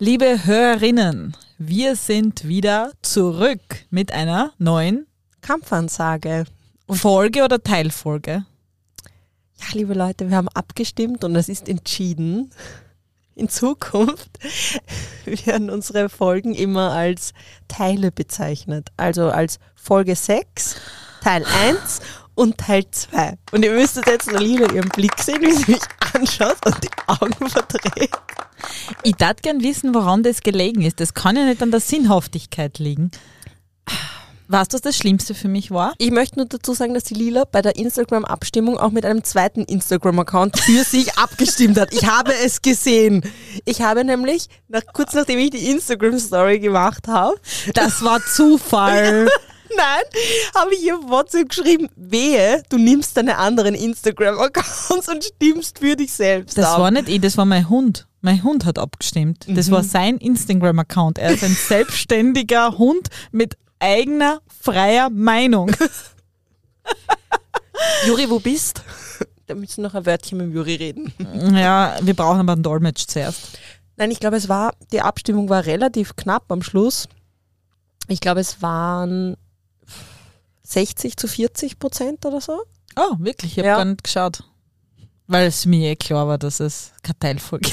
Liebe Hörerinnen, wir sind wieder zurück mit einer neuen Kampfansage. Folge oder Teilfolge. Ja, liebe Leute, wir haben abgestimmt und es ist entschieden. In Zukunft werden unsere Folgen immer als Teile bezeichnet. Also als Folge 6, Teil 1 und Teil 2. Und ihr müsstet jetzt nur Lila ihren Blick sehen, wie sie mich anschaut und die Augen verdreht. Ich darf gern wissen, woran das gelegen ist. Das kann ja nicht an der Sinnhaftigkeit liegen. Weißt du, was das Schlimmste für mich war? Ich möchte nur dazu sagen, dass die Lila bei der Instagram-Abstimmung auch mit einem zweiten Instagram-Account für sich abgestimmt hat. Ich habe es gesehen. Ich habe nämlich, nach, kurz nachdem ich die Instagram-Story gemacht habe, Das war Zufall. Nein, habe ich ihr WhatsApp geschrieben, wehe, du nimmst deine anderen Instagram-Accounts und stimmst für dich selbst Das ab. war nicht ich, das war mein Hund. Mein Hund hat abgestimmt. Das war sein Instagram-Account. Er ist ein selbstständiger Hund mit eigener freier Meinung. Juri, wo bist? Da müssen wir noch ein Wörtchen mit dem Juri reden. Ja, wir brauchen aber einen Dolmetsch zuerst. Nein, ich glaube, es war, die Abstimmung war relativ knapp am Schluss. Ich glaube, es waren 60 zu 40 Prozent oder so. Oh, wirklich? Ich habe Ja. gar nicht geschaut. Weil es mir eh klar war, dass es ist.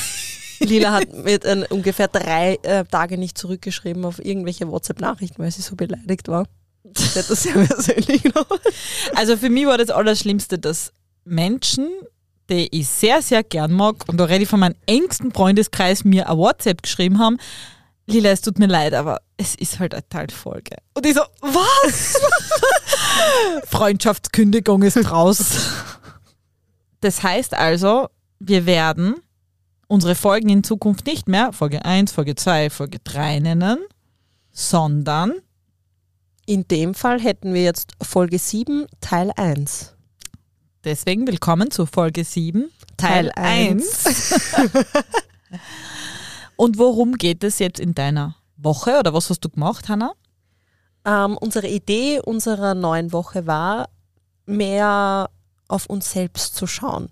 Lila hat mir dann ungefähr drei äh, Tage nicht zurückgeschrieben auf irgendwelche WhatsApp-Nachrichten, weil sie so beleidigt war. Das sehr persönlich genommen. Also für mich war das Allerschlimmste, dass Menschen, die ich sehr, sehr gern mag, und da rede ich von meinem engsten Freundeskreis, mir ein WhatsApp geschrieben haben, Lila, es tut mir leid, aber es ist halt eine Teilfolge. Und ich so, was? Freundschaftskündigung ist raus. Das heißt also, wir werden unsere Folgen in Zukunft nicht mehr Folge 1, Folge 2, Folge 3 nennen, sondern In dem Fall hätten wir jetzt Folge 7, Teil 1. deswegen willkommen zu Folge 7, Teil, Teil 1. Und worum geht es jetzt in deiner Woche oder was hast du gemacht, Hanna? Ähm, unsere Idee unserer neuen Woche war, mehr auf uns selbst zu schauen.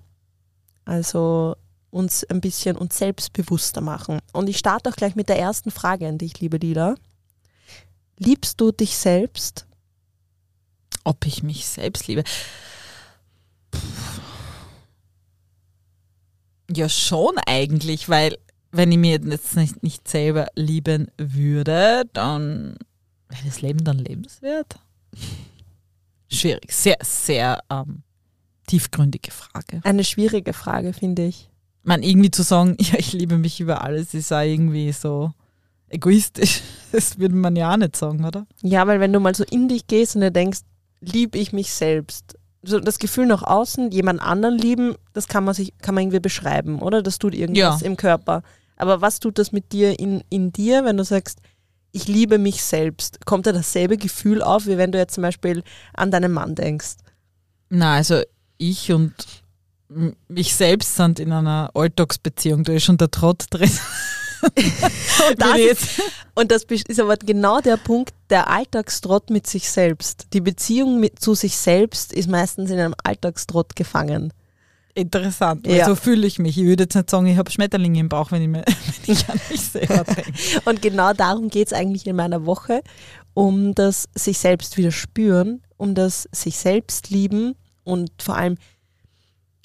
Also uns ein bisschen uns selbst bewusster machen. Und ich starte auch gleich mit der ersten Frage an dich, liebe Lila. Liebst du dich selbst? Ob ich mich selbst liebe? Puh. Ja, schon eigentlich, weil wenn ich mir jetzt nicht, nicht selber lieben würde, dann wäre das Leben dann lebenswert? Schwierig, sehr, sehr ähm, tiefgründige Frage. Eine schwierige Frage, finde ich. man irgendwie zu sagen, ja, ich liebe mich über alles, ist auch irgendwie so egoistisch. Das würde man ja auch nicht sagen, oder? Ja, weil wenn du mal so in dich gehst und dir denkst, liebe ich mich selbst. So das Gefühl nach außen, jemand anderen lieben, das kann man sich, kann man irgendwie beschreiben, oder? Das tut irgendwas Ja. im Körper. Aber was tut das mit dir in, in dir, wenn du sagst, ich liebe mich selbst? Kommt da dasselbe Gefühl auf, wie wenn du jetzt zum Beispiel an deinen Mann denkst? Na, also ich und mich selbst sind in einer Alltagsbeziehung, da ist schon der Trott drin. Und das, ist, und das ist aber genau der Punkt, der Alltagstrott mit sich selbst. Die Beziehung mit, zu sich selbst ist meistens in einem Alltagstrott gefangen. Interessant, Ja. so fühle ich mich. Ich würde jetzt nicht sagen, ich habe Schmetterlinge im Bauch, wenn ich, mir, wenn ich an mich selber denke. Und genau darum geht es eigentlich in meiner Woche, um das sich selbst wieder spüren, um das sich selbst lieben und vor allem,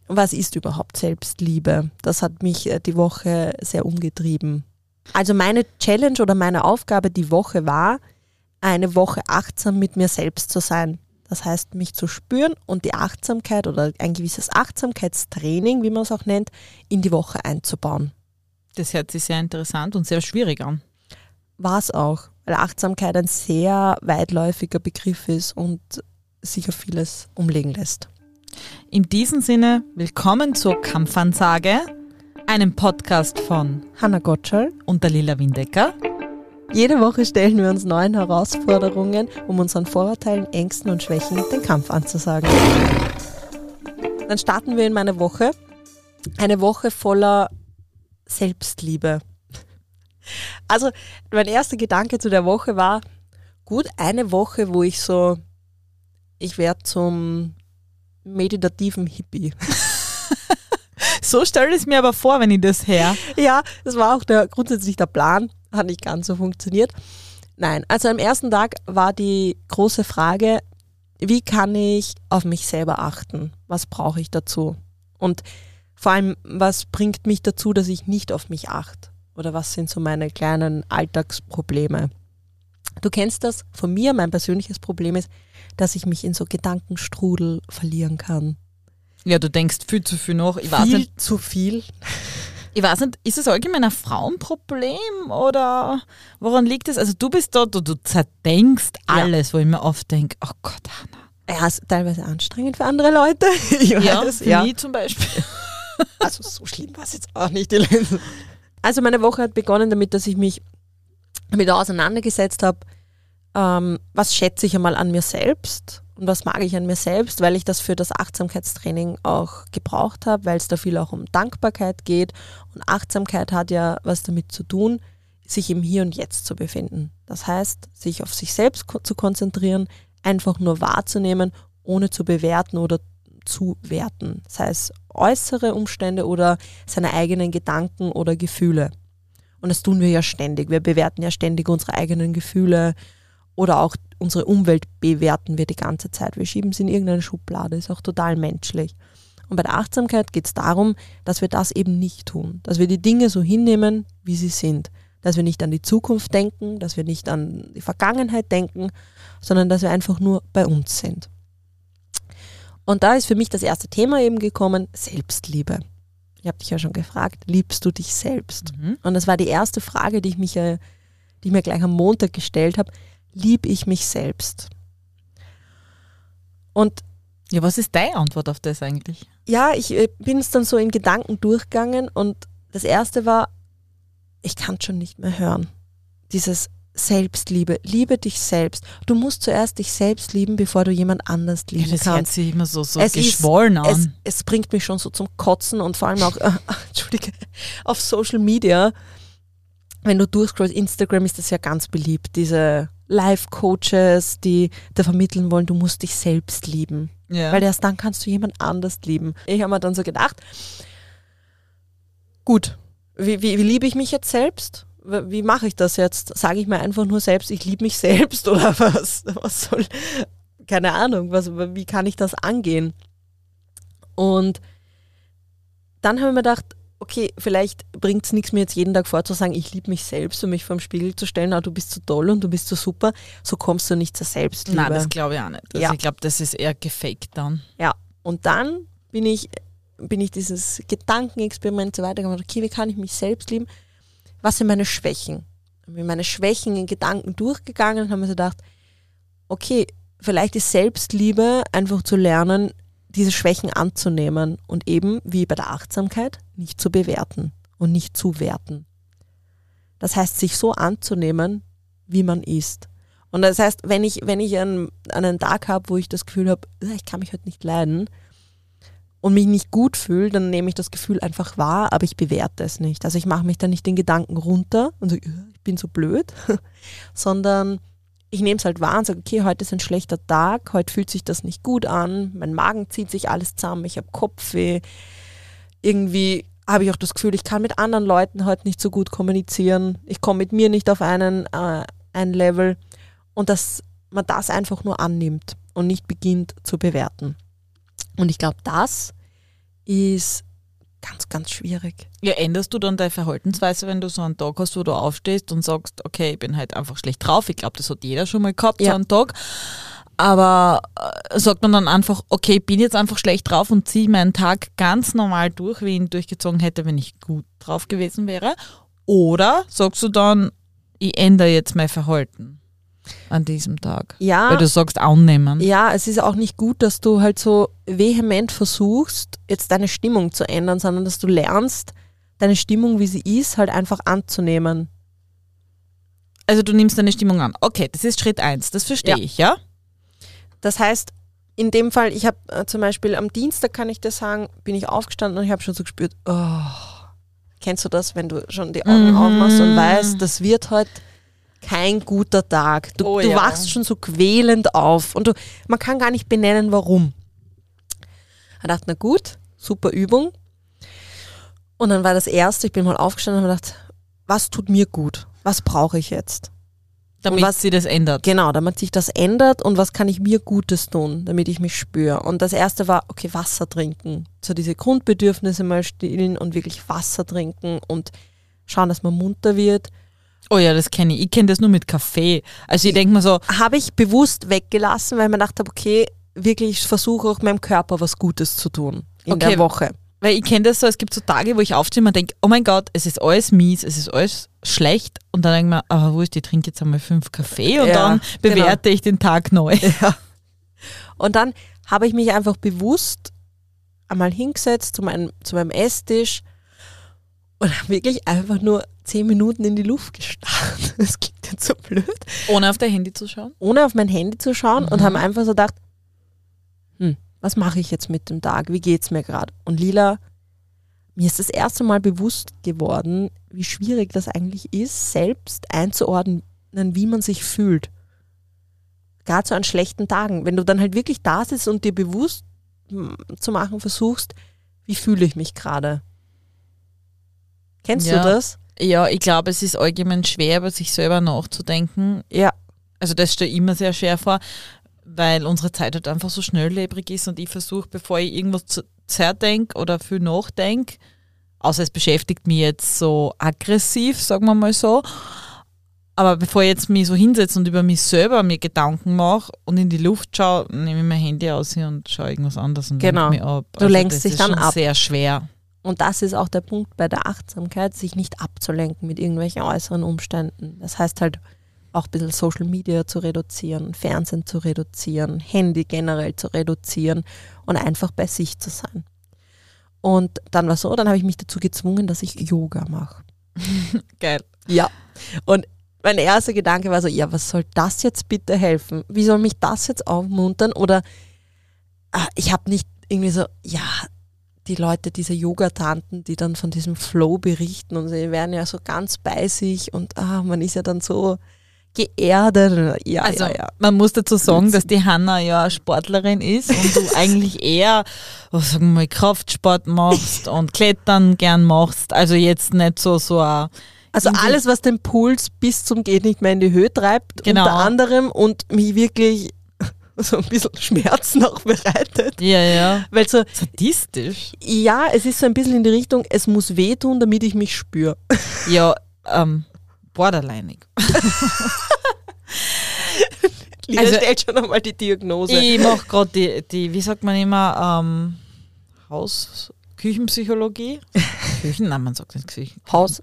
was ist überhaupt Selbstliebe? Das hat mich äh, die Woche sehr umgetrieben. Also meine Challenge oder meine Aufgabe die Woche war, eine Woche achtsam mit mir selbst zu sein. Das heißt, mich zu spüren und die Achtsamkeit oder ein gewisses Achtsamkeitstraining, wie man es auch nennt, in die Woche einzubauen. Das hört sich sehr interessant und sehr schwierig an. war es auch, weil Achtsamkeit ein sehr weitläufiger Begriff ist und sich auf vieles umlegen lässt. In diesem Sinne, willkommen zur Kampfansage, einem Podcast von Hanna Gottschall. und der Lila Windecker. Jede Woche stellen wir uns neuen Herausforderungen, um unseren Vorurteilen, Ängsten und Schwächen den Kampf anzusagen. Dann starten wir in meine Woche. Eine Woche voller Selbstliebe. Also, mein erster Gedanke zu der Woche war, gut, eine Woche, wo ich so, ich werde zum meditativen Hippie. So stelle ich es mir aber vor, wenn ich das her. Ja, das war auch der, grundsätzlich der Plan. Hat nicht ganz so funktioniert. Nein, also am ersten Tag war die große Frage, wie kann ich auf mich selber achten? Was brauche ich dazu? Und vor allem, was bringt mich dazu, dass ich nicht auf mich achte? Oder was sind so meine kleinen Alltagsprobleme? Du kennst das von mir, mein persönliches Problem ist, dass ich mich in so Gedankenstrudel verlieren kann. Ja, du denkst viel zu viel nach. Ich viel nicht, zu viel. Ich weiß nicht, ist es allgemein ein Frauenproblem oder woran liegt es? Also du bist dort, du, du zerdenkst alles, wo ich mir oft denke, oh Gott, Hanna. Ja, ist teilweise anstrengend für andere Leute. Ich Ja, weiß, für mich zum Beispiel. Also so schlimm war es jetzt auch nicht. Also meine Woche hat begonnen damit, dass ich mich damit auseinandergesetzt habe, ähm, was schätze ich einmal an mir selbst und was mag ich an mir selbst, weil ich das für das Achtsamkeitstraining auch gebraucht habe, weil es da viel auch um Dankbarkeit geht. Und Achtsamkeit hat ja was damit zu tun, sich im Hier und Jetzt zu befinden. Das heißt, sich auf sich selbst ko zu konzentrieren, einfach nur wahrzunehmen, ohne zu bewerten oder zu werten. Sei es äußere Umstände oder seine eigenen Gedanken oder Gefühle. Und das tun wir ja ständig. Wir bewerten ja ständig unsere eigenen Gefühle oder auch unsere Umwelt bewerten wir die ganze Zeit. Wir schieben sie in irgendeine Schublade, ist auch total menschlich. Und bei der Achtsamkeit geht es darum, dass wir das eben nicht tun, dass wir die Dinge so hinnehmen, wie sie sind, dass wir nicht an die Zukunft denken, dass wir nicht an die Vergangenheit denken, sondern dass wir einfach nur bei uns sind. Und da ist für mich das erste Thema eben gekommen, Selbstliebe. Ich habe dich ja schon gefragt, liebst du dich selbst? Mhm. Und das war die erste Frage, die ich, mich, äh, die ich mir gleich am Montag gestellt habe. Lieb ich mich selbst? Und Ja, was ist deine Antwort auf das eigentlich? ja, ich äh, bin es dann so in Gedanken durchgegangen und das erste war, ich kann es schon nicht mehr hören. Dieses Selbstliebe, liebe dich selbst. Du musst zuerst dich selbst lieben, bevor du jemand anders Ja, lieben das hört kannst. sich immer so, so Es ist- geschwollen Es, an. es bringt mich schon so zum Kotzen und vor allem auch, äh, Entschuldige, auf Social Media, wenn du durchscrollst, Instagram ist das ja ganz beliebt, diese Life-Coaches, die da vermitteln wollen, du musst dich selbst lieben. ja. Weil erst dann kannst du jemand anders lieben. Ich habe mir dann so gedacht, gut, wie, wie, wie liebe ich mich jetzt selbst? Wie mache ich das jetzt? Sage ich mir einfach nur selbst, ich liebe mich selbst oder was? Was soll, keine Ahnung, was, wie kann ich das angehen? Und dann habe ich mir gedacht, okay, vielleicht bringt es nichts, mir jetzt jeden Tag vorzusagen, ich liebe mich selbst und mich vor dem Spiegel zu stellen, ah, du bist so toll und du bist so super. So kommst du nicht zur Selbstliebe. Nein, das glaube ich auch nicht. Also Ja. Ich glaube, das ist eher gefaked dann. Ja, und dann bin ich, bin ich dieses Gedankenexperiment so weitergemacht, okay, wie kann ich mich selbst lieben? Was sind meine Schwächen? Ich bin meine Schwächen in Gedanken durchgegangen und habe mir so gedacht, okay, vielleicht ist Selbstliebe einfach zu lernen, diese Schwächen anzunehmen und eben, wie bei der Achtsamkeit, nicht zu bewerten und nicht zu werten. Das heißt, sich so anzunehmen, wie man ist. Und das heißt, wenn ich, wenn ich einen, einen Tag habe, wo ich das Gefühl habe, ich kann mich heute nicht leiden und mich nicht gut fühle, dann nehme ich das Gefühl einfach wahr, aber ich bewerte es nicht. Also ich mache mich dann nicht den Gedanken runter und sage, ich bin so blöd, sondern ich nehme es halt wahr und sage, okay, heute ist ein schlechter Tag, heute fühlt sich das nicht gut an, mein Magen zieht sich alles zusammen, ich habe Kopfweh, irgendwie habe ich auch das Gefühl, ich kann mit anderen Leuten heute nicht so gut kommunizieren, ich komme mit mir nicht auf einen, äh, ein Level. Und dass man das einfach nur annimmt und nicht beginnt zu bewerten. Und ich glaube, das ist ganz, ganz schwierig. Ja, änderst du dann deine Verhaltensweise, wenn du so einen Tag hast, wo du aufstehst und sagst, okay, ich bin halt einfach schlecht drauf. Ich glaube, das hat jeder schon mal gehabt, so Ja. einen Tag. Aber äh, sagt man dann einfach, okay, ich bin jetzt einfach schlecht drauf und ziehe meinen Tag ganz normal durch, wie ich ihn durchgezogen hätte, wenn ich gut drauf gewesen wäre? Oder sagst du dann, ich ändere jetzt mein Verhalten an diesem Tag? Ja, Weil du sagst, annehmen. ja, es ist auch nicht gut, dass du halt so vehement versuchst, jetzt deine Stimmung zu ändern, sondern dass du lernst, deine Stimmung, wie sie ist, halt einfach anzunehmen. Also du nimmst deine Stimmung an. Okay, das ist Schritt eins. das verstehe Ja. ich, ja? Das heißt, in dem Fall, ich habe äh, zum Beispiel am Dienstag, kann ich dir sagen, bin ich aufgestanden und ich habe schon so gespürt, oh, kennst du das, wenn du schon die Augen Mhm. aufmachst und weißt, das wird heute kein guter Tag. Du, Oh du ja. wachst schon so quälend auf und du, man kann gar nicht benennen, warum. Ich dachte, na gut, super Übung. Und dann war das erste, ich bin mal aufgestanden und habe gedacht, was tut mir gut? Was brauche ich jetzt? Damit was- sie das ändert. Genau, damit sich das ändert und was kann ich mir Gutes tun, damit ich mich spüre. Und das erste war, okay, Wasser trinken. So diese Grundbedürfnisse mal stillen und wirklich Wasser trinken und schauen, dass man munter wird. Oh ja, das kenne ich. Ich kenne das nur mit Kaffee. Also ich denke mir so, Habe ich bewusst weggelassen, weil ich mir gedacht habe, okay, wirklich, ich versuche auch meinem Körper was Gutes zu tun in Okay. der Woche. weil ich kenne das so, es gibt so Tage, wo ich aufstehe und denke, oh mein Gott, es ist alles mies, es ist alles schlecht. Und dann denke ich mir, aber wo ist, ich trinke jetzt einmal fünf Kaffee und Ja, dann bewerte ich den Tag neu. Und dann habe ich mich einfach bewusst einmal hingesetzt zu meinem, zu meinem Esstisch und habe wirklich einfach nur zehn Minuten in die Luft gestarrt. Das klingt jetzt so blöd. Ohne auf dein Handy zu schauen. Ohne auf mein Handy zu schauen und Mhm. haben einfach so gedacht, hm, was mache ich jetzt mit dem Tag? Wie geht's mir gerade? Und Lila, mir ist das erste Mal bewusst geworden, wie schwierig das eigentlich ist, selbst einzuordnen, wie man sich fühlt. Gerade so an schlechten Tagen. Wenn du dann halt wirklich da sitzt und dir bewusst hm, zu machen versuchst, wie fühle ich mich gerade? Kennst Ja. du das? Ja, ich glaube, es ist allgemein schwer, über sich selber nachzudenken. Ja. Also das stelle ich mir sehr schwer vor, weil unsere Zeit halt einfach so schnelllebig ist und ich versuche, bevor ich irgendwas zerdenke oder viel nachdenke, außer es beschäftigt mich jetzt so aggressiv, sagen wir mal so, aber bevor ich jetzt mich so hinsetze und über mich selber mir Gedanken mache und in die Luft schaue, nehme ich mein Handy aus hier und schaue irgendwas anderes und Genau. lenke mich ab. Du lenkst das dich ist dann schon ab. sehr schwer. Und das ist auch der Punkt bei der Achtsamkeit, sich nicht abzulenken mit irgendwelchen äußeren Umständen. Das heißt halt auch ein bisschen Social Media zu reduzieren, Fernsehen zu reduzieren, Handy generell zu reduzieren und einfach bei sich zu sein. Und dann war so, dann habe ich mich dazu gezwungen, dass ich Yoga mache. Geil. Ja. Und mein erster Gedanke war so, ja, was soll das jetzt bitte helfen? Wie soll mich das jetzt aufmuntern? Oder ah, ich habe nicht irgendwie so, ja, die Leute, diese Yoga-Tanten, die dann von diesem Flow berichten und sie werden ja so ganz bei sich und ah, man ist ja dann so geerdet. Ja, Also ja, ja. man muss dazu sagen, dass die Hanna ja Sportlerin ist und du eigentlich eher, sagen wir mal, Kraftsport machst und Klettern gern machst. Also jetzt nicht so so ein Also alles, was den Puls bis zum geht nicht mehr in die Höhe treibt, Genau. unter anderem und mich wirklich so ein bisschen Schmerzen auch bereitet. ja, ja. Weil so, Sadistisch. Ja, es ist so ein bisschen in die Richtung, es muss wehtun, damit ich mich spüre. Ja, ähm, borderlineig. Lina Also- stellt schon einmal die Diagnose. Ich mache gerade die, die, wie sagt man immer, ähm, Haus, Küchenpsychologie. Küchen, nein, man sagt nicht Küchen. Haus,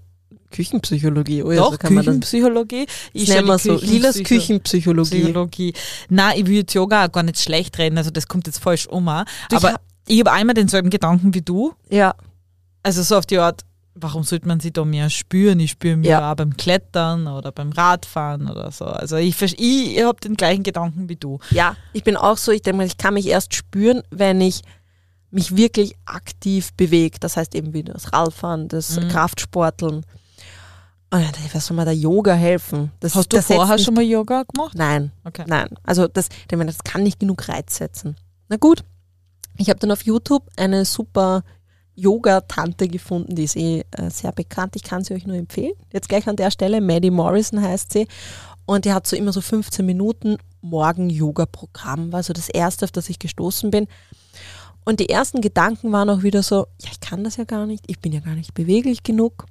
Küchenpsychologie, oh ja, Doch, so kann. Küchenpsychologie. Ich nennen wir so. Lilas Küchenpsycho- Küchenpsychologie. Psychologie. Nein, ich will jetzt Yoga auch gar nicht schlecht reden, also das kommt jetzt falsch um. ich Aber hab- ich habe einmal denselben Gedanken wie du. Ja, Also so auf die Art, warum sollte man sich da mehr spüren? Ich spüre mich Ja. auch beim Klettern oder beim Radfahren oder so. Also ich, ich, ich habe den gleichen Gedanken wie du. ja, ich bin auch so, ich denke mal, ich kann mich erst spüren, wenn ich mich wirklich aktiv bewege. Das heißt eben wie das Radfahren, das Mhm. Kraftsporteln. Und dann denke ich, was soll mir da Yoga helfen? Das, Hast du vorher schon mal Yoga gemacht? Nein, Okay. Nein, also das, ich meine, das kann nicht genug Reiz setzen. Na gut, ich habe dann auf YouTube eine super Yoga-Tante gefunden, die ist eh äh, sehr bekannt. Ich kann sie euch nur empfehlen. Jetzt gleich an der Stelle, Maddie Morrison heißt sie. Und die hat so immer so 15 Minuten Morgen-Yoga-Programm, war so das erste, auf das ich gestoßen bin. Und die ersten Gedanken waren auch wieder so, ja, ich kann das ja gar nicht, ich bin ja gar nicht beweglich genug.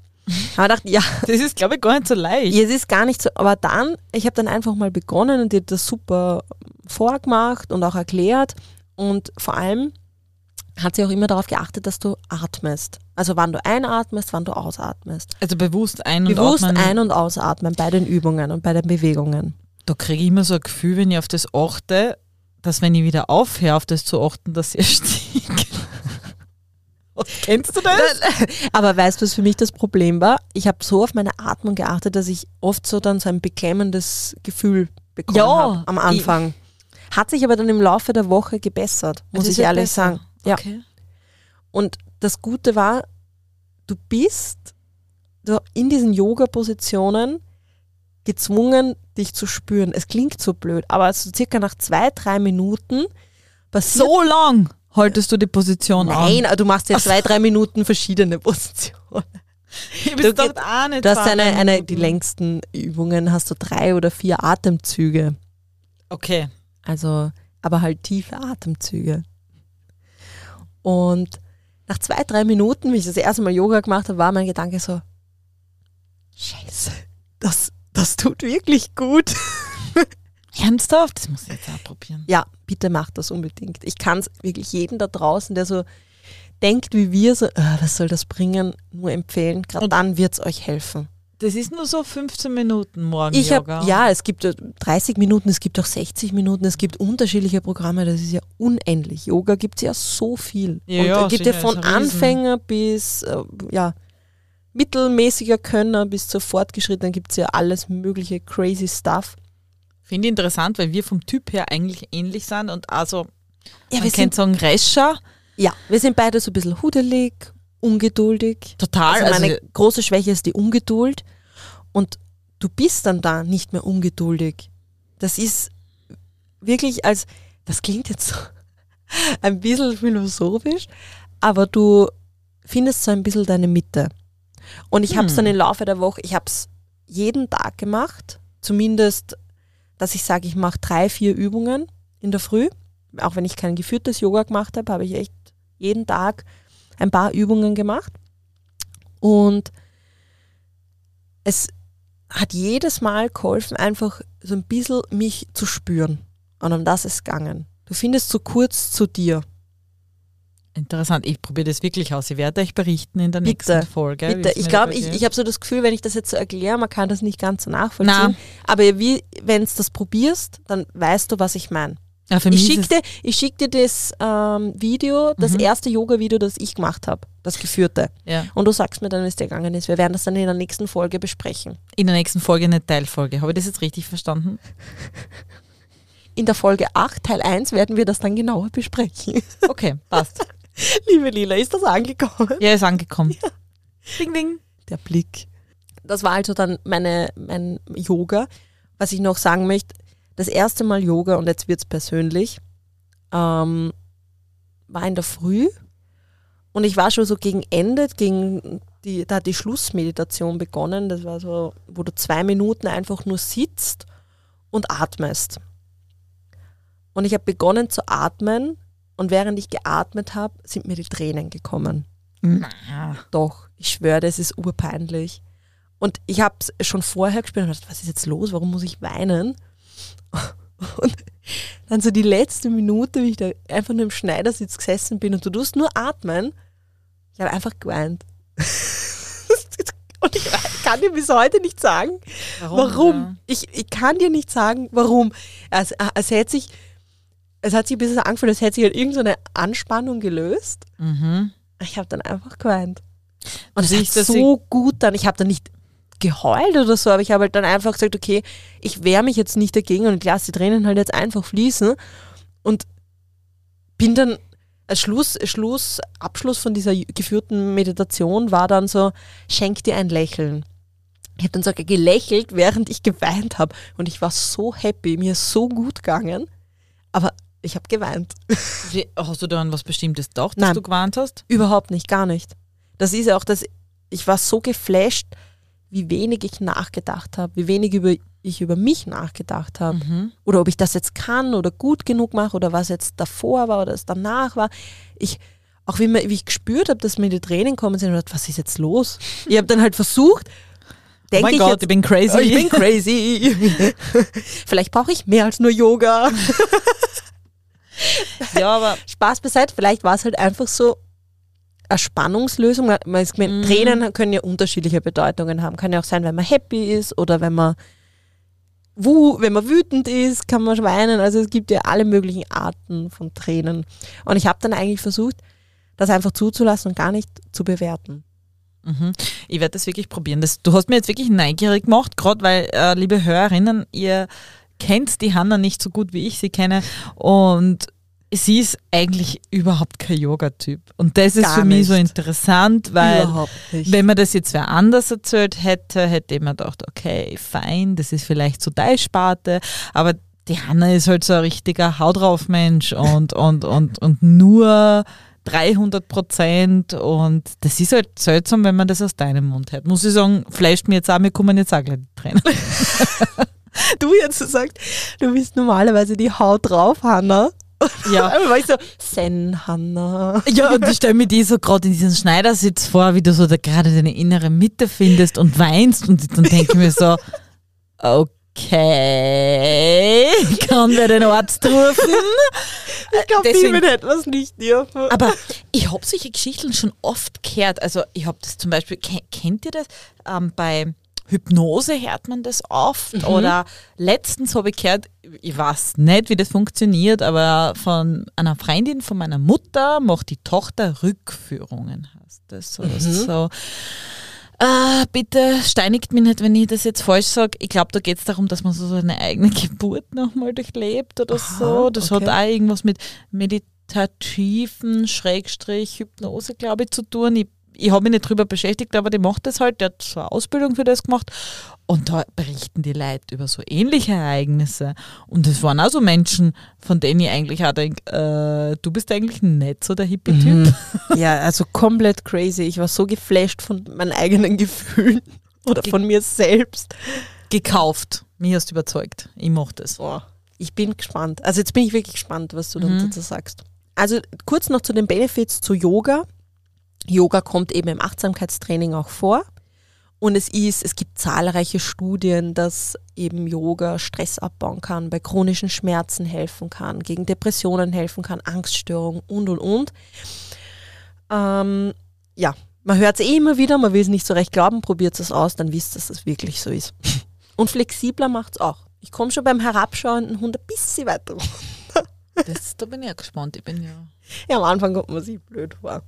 Aber ich dachte, ja, Das ist, glaube ich, gar nicht so leicht. ja, es ist gar nicht so, aber dann, ich habe dann einfach mal begonnen und die hat das super vorgemacht und auch erklärt und vor allem hat sie auch immer darauf geachtet, dass du atmest. Also wann du einatmest, wann du ausatmest. Also bewusst ein- und Bewusst atmen. ein- und ausatmen bei den Übungen und bei den Bewegungen. Da kriege ich immer so ein Gefühl, wenn ich auf das achte, dass wenn ich wieder aufhöre, auf das zu achten, dass ich stieg. Kennst du das? Aber weißt du, was für mich das Problem war? Ich habe so auf meine Atmung geachtet, dass ich oft so dann so ein beklemmendes Gefühl bekommen Ja, habe am Anfang. Hat sich aber dann im Laufe der Woche gebessert, muss ich ehrlich besser. sagen. Ja. Okay. Und das Gute war, du bist in diesen Yoga-Positionen gezwungen, dich zu spüren. Es klingt so blöd, aber so circa nach zwei, drei Minuten passiert So lang. Haltest du die Position Nein, an? aber du machst ja zwei, drei Minuten verschiedene Positionen. Ich Du, doch geht- auch nicht Du hast eine, eine, die längsten Übungen hast du drei oder vier Atemzüge. Okay. Also, aber halt tiefe Atemzüge. Und nach zwei, drei Minuten, wie ich das erste Mal Yoga gemacht habe, war mein Gedanke so, scheiße, das, das tut wirklich gut. Ernsthaft? Das muss ich jetzt auch probieren. Ja, bitte macht das unbedingt. Ich kann es wirklich jedem da draußen, der so denkt wie wir, so, "Ah, was soll das bringen, nur empfehlen. Gerade dann wird es euch helfen. Das ist nur so 15 Minuten morgen Ich Yoga. ja, es gibt äh, 30 Minuten, es gibt auch 60 Minuten, es gibt unterschiedliche Programme, das ist ja unendlich. Yoga gibt es ja so viel. Ja, Und ja, es gibt ja von. Anfänger bis äh, ja, mittelmäßiger Könner bis zur Fortgeschrittenen gibt es ja alles mögliche crazy stuff. Finde ich interessant, weil wir vom Typ her eigentlich ähnlich sind und also, Ja, man wir könnte sagen, Rescher. ja, wir sind beide so ein bisschen hudelig, ungeduldig. Total. Also Also, meine große Schwäche ist die Ungeduld und du bist dann da nicht mehr ungeduldig. Das ist wirklich als, das klingt jetzt so ein bisschen philosophisch, aber du findest so ein bisschen deine Mitte. Und ich habe es Hm. dann im Laufe der Woche, ich habe es jeden Tag gemacht, zumindest, dass ich sage, ich mache drei, vier Übungen in der Früh. Auch wenn ich kein geführtes Yoga gemacht habe, habe ich echt jeden Tag ein paar Übungen gemacht. Und es hat jedes Mal geholfen, einfach so ein bisschen mich zu spüren. Und um das ist gegangen. Du findest so kurz zu dir. Interessant. Ich probiere das wirklich aus. Ich werde euch berichten in der Bitte, nächsten Folge. Bitte. Ich glaube, ich, ich habe so das Gefühl, wenn ich das jetzt so erkläre, man kann das nicht ganz so nachvollziehen. Na. Aber wenn du das probierst, dann weißt du, was ich meine. ja, Ich dir, ich schick dir das ähm, Video, das Mhm. erste Yoga-Video, das ich gemacht habe, das geführte. ja, Und du sagst mir dann, wie es dir gegangen ist. Wir werden das dann in der nächsten Folge besprechen. in der nächsten Folge eine Teilfolge. Habe ich das jetzt richtig verstanden? In der Folge 8, Teil 1, werden wir das dann genauer besprechen. Okay, passt. Liebe Lila, ist das angekommen? Ja, ist angekommen. Ding, ding. Der Blick. Das war also dann meine, mein Yoga. Was ich noch sagen möchte, das erste Mal Yoga, und jetzt wird es persönlich, ähm, war in der Früh. Und ich war schon so gegen Ende, gegen die, da hat die Schlussmeditation begonnen. Das war so, wo du zwei Minuten einfach nur sitzt und atmest. Und ich habe begonnen zu atmen und während ich geatmet habe, sind mir die Tränen gekommen. Na, Doch, ich schwöre, das ist urpeinlich. Und ich habe es schon vorher gespürt und gedacht, was ist jetzt los? Warum muss ich weinen? Und dann so die letzte Minute, wie ich da einfach nur im Schneidersitz gesessen bin und du tust nur atmen, ich habe einfach geweint. und ich kann dir bis heute nicht sagen, warum. Ich, ich kann dir nicht sagen, warum. Es, es hätte sich, es hat sich ein bisschen angefühlt, als hätte sich halt irgendeine Anspannung gelöst. Mhm. Ich habe dann einfach geweint. Und hat dass so gut dann, ich habe dann nicht geheult oder so, aber ich habe halt dann einfach gesagt, okay, ich wehre mich jetzt nicht dagegen und ich lasse die Tränen halt jetzt einfach fließen und bin dann als Schluss, Schluss, Abschluss von dieser geführten Meditation war dann so, schenk dir ein Lächeln. Ich habe dann sogar gelächelt, während ich geweint habe und ich war so happy, mir ist so gut gegangen, aber ich habe geweint. Hast du da an was Bestimmtes gedacht, Nein. dass du gewarnt hast? Überhaupt nicht, gar nicht. Das ist ja auch das, ich war so geflasht, wie wenig ich nachgedacht habe, wie wenig über, ich über mich nachgedacht habe. Mhm. Oder ob ich das jetzt kann oder gut genug mache oder was jetzt davor war oder es danach war. Ich, auch wie, mir, wie ich gespürt habe, dass mir die Tränen kommen sind, und dachte, was ist jetzt los? Ich habe dann halt versucht, Oh denke mein ich Gott, jetzt, ich bin crazy. Oh, ich bin crazy. Vielleicht brauche ich mehr als nur Yoga. Ja, aber Spaß beiseite, vielleicht war es halt einfach so eine Spannungslösung. Man- man ist gemeint, Mhm. Tränen können ja unterschiedliche Bedeutungen haben. Kann ja auch sein, wenn man happy ist oder wenn man, wu wenn man wütend ist, kann man weinen. Also es gibt ja alle möglichen Arten von Tränen. Und ich habe dann eigentlich versucht, das einfach zuzulassen und gar nicht zu bewerten. Mhm. Ich werde das wirklich probieren. Das, du hast mir jetzt wirklich neugierig gemacht, gerade weil, äh, liebe Hörerinnen, ihr kennt die Hanna nicht so gut, wie ich sie kenne. Und sie ist eigentlich überhaupt kein Yoga-Typ. Und das ist Gar für mich so interessant, weil wenn man das jetzt wer anders erzählt hätte, hätte ich mir gedacht, okay, fein, das ist vielleicht so deine Sparte. Aber die Hanna ist halt so ein richtiger Hau drauf Mensch und, und, und, und nur 300 Prozent und das ist halt seltsam, wenn man das aus deinem Mund hört. Muss ich sagen, fleischt mir jetzt auch, mir kommen jetzt auch gleich die Tränen. Du jetzt sagst, du bist normalerweise die Haut drauf, Hanna. Ja. Einmal war ich so, Sen, Hanna. Ja, und ich stelle mir die so gerade in diesen Schneidersitz vor, wie du so da gerade deine innere Mitte findest und weinst und dann denke ich mir so, okay, kann wer den Arzt rufen? Ich glaube, Deswegen- Bibel hätte was nicht dürfen. Aber ich habe solche Geschichten schon oft gehört. Also ich habe das zum Beispiel, ke- kennt ihr das? Ähm, bei Hypnose hört man das oft. Oder letztens habe ich gehört, ich weiß nicht, wie das funktioniert, aber von einer Freundin von meiner Mutter macht die Tochter Rückführungen. Heißt das so? Ist so äh, bitte steinigt mich nicht, wenn ich das jetzt falsch sage. Ich glaube, da geht es darum, dass man so seine eigene Geburt nochmal durchlebt oder so. Das okay. hat auch irgendwas mit meditativen Schrägstrich Hypnose, glaube ich, zu tun. Ich, ich habe mich nicht drüber beschäftigt, aber die macht das halt. Der hat so eine Ausbildung für das gemacht. Und da berichten die Leute über so ähnliche Ereignisse. Und es waren auch so Menschen, von denen ich eigentlich auch denke, äh, du bist eigentlich nicht so der Hippie-Typ. Ja, also komplett crazy. Ich war so geflasht von meinen eigenen Gefühlen oder von mir selbst. Gekauft. Mich hast du überzeugt. Ich mache das. Boah, ich bin gespannt. Also jetzt bin ich wirklich gespannt, was du Mhm. dann dazu sagst. Also kurz noch zu den Benefits zu Yoga. Yoga kommt eben im Achtsamkeitstraining auch vor. Und es ist, es gibt zahlreiche Studien, dass eben Yoga Stress abbauen kann, bei chronischen Schmerzen helfen kann, gegen Depressionen helfen kann, Angststörungen und und und. Ähm, ja, man hört es eh immer wieder, man will es nicht so recht glauben, probiert es aus, dann wisst ihr, dass es wirklich so ist. Und flexibler macht es auch. Ich komme schon beim herabschauenden Hund ein bisschen weiter runter. Das, da bin ich ja gespannt. Ich bin ja. Ja, am Anfang kommt man sich blöd vor.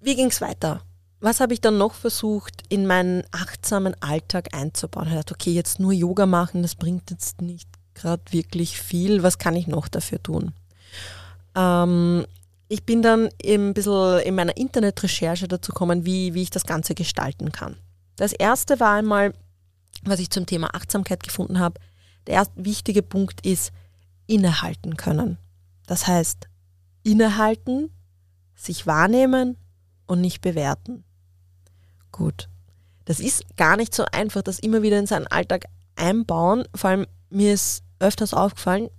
Wie ging es weiter? Was habe ich dann noch versucht, in meinen achtsamen Alltag einzubauen? Ich dachte, okay, jetzt nur Yoga machen, das bringt jetzt nicht gerade wirklich viel. Was kann ich noch dafür tun? Ähm, ich bin dann ein bisschen in meiner Internetrecherche dazu gekommen, wie, wie ich das Ganze gestalten kann. Das erste war einmal, was ich zum Thema Achtsamkeit gefunden habe. Der erste wichtige Punkt ist, innehalten können. Das heißt, innehalten, sich wahrnehmen und nicht bewerten. Gut. Das ist gar nicht so einfach, das immer wieder in seinen Alltag einbauen. Vor allem mir ist öfters aufgefallen,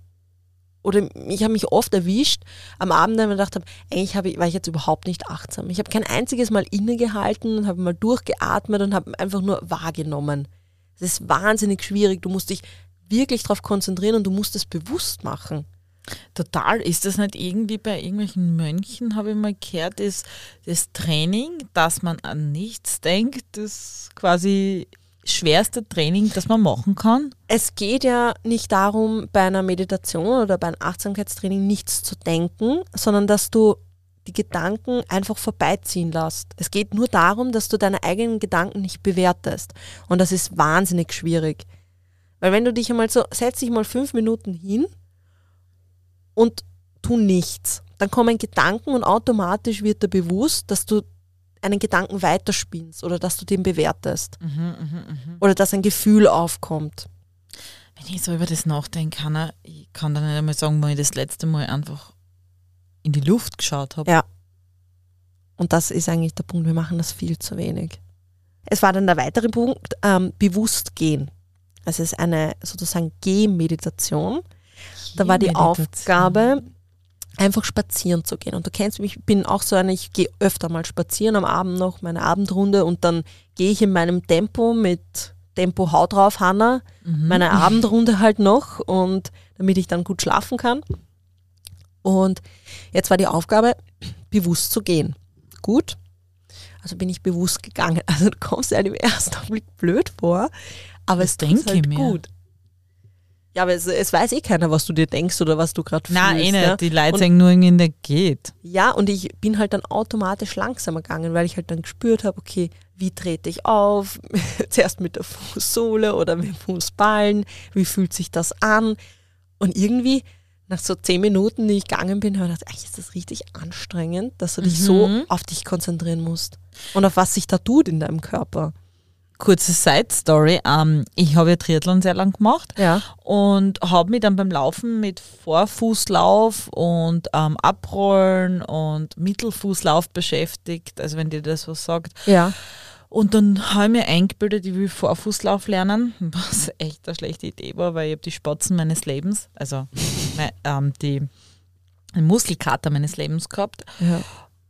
oder ich habe mich oft erwischt am Abend, wenn ich gedacht habe, eigentlich habe ich, war ich jetzt überhaupt nicht achtsam. Ich habe kein einziges Mal innegehalten und habe mal durchgeatmet und habe einfach nur wahrgenommen. Es ist wahnsinnig schwierig. Du musst dich wirklich darauf konzentrieren und du musst es bewusst machen. Total. Ist das nicht irgendwie bei irgendwelchen Mönchen, habe ich mal gehört, ist das Training, dass man an nichts denkt, das quasi schwerste Training, das man machen kann? Es geht ja nicht darum, bei einer Meditation oder bei einem Achtsamkeitstraining nichts zu denken, sondern dass du die Gedanken einfach vorbeiziehen lässt. Es geht nur darum, dass du deine eigenen Gedanken nicht bewertest. Und das ist wahnsinnig schwierig. Weil wenn du dich einmal so, setz dich mal fünf Minuten hin und tu nichts, dann kommen Gedanken und automatisch wird dir bewusst, dass du einen Gedanken weiterspinnst oder dass du den bewertest. Oder dass ein Gefühl aufkommt. Wenn ich so über das nachdenken kann, ich kann dann nicht einmal sagen, wann ich das letzte Mal einfach in die Luft geschaut habe. Ja. Und das ist eigentlich der Punkt, wir machen das viel zu wenig. Es war dann der weitere Punkt, ähm, bewusst gehen. Also es ist eine sozusagen Gehmeditation. Da war die. Aufgabe, einfach spazieren zu gehen. Und du kennst mich, ich bin auch so eine, ich gehe öfter mal spazieren am Abend noch, meine Abendrunde und dann gehe ich in meinem Tempo mit Tempo Haut drauf, Hanna, meine Abendrunde halt noch und damit ich dann gut schlafen kann. Und jetzt war die Aufgabe, bewusst zu gehen. Gut. Also bin ich bewusst gegangen. Also du kommst dir im ersten Augenblick blöd vor, aber Das es tut halt mir. gut. Ja, aber es, es weiß eh keiner, was du dir denkst oder was du gerade fühlst. Nein, eh nicht. Ja? Die Leute Und- sagen nur irgendwie, der geht. Ja, und ich bin halt dann automatisch langsamer gegangen, weil ich halt dann gespürt habe, okay, wie trete ich auf? Zuerst mit der Fußsohle oder mit dem Fußballen, wie fühlt sich das an? Und irgendwie, nach so zehn Minuten, die ich gegangen bin, habe ich gedacht, eigentlich ist das richtig anstrengend, dass du dich so Mhm. auf dich konzentrieren musst. Und auf was sich da tut in deinem Körper. Kurze Side-Story. Ähm, ich habe ja Triathlon sehr lang gemacht Ja. und habe mich dann beim Laufen mit Vorfußlauf und ähm, Abrollen und Mittelfußlauf beschäftigt. Also wenn dir das was sagt. Ja. Und dann habe ich mir eingebildet, ich will Vorfußlauf lernen, was echt eine schlechte Idee war, weil ich habe die Spatzen meines Lebens, also ähm, die Muskelkater meines Lebens gehabt. ja.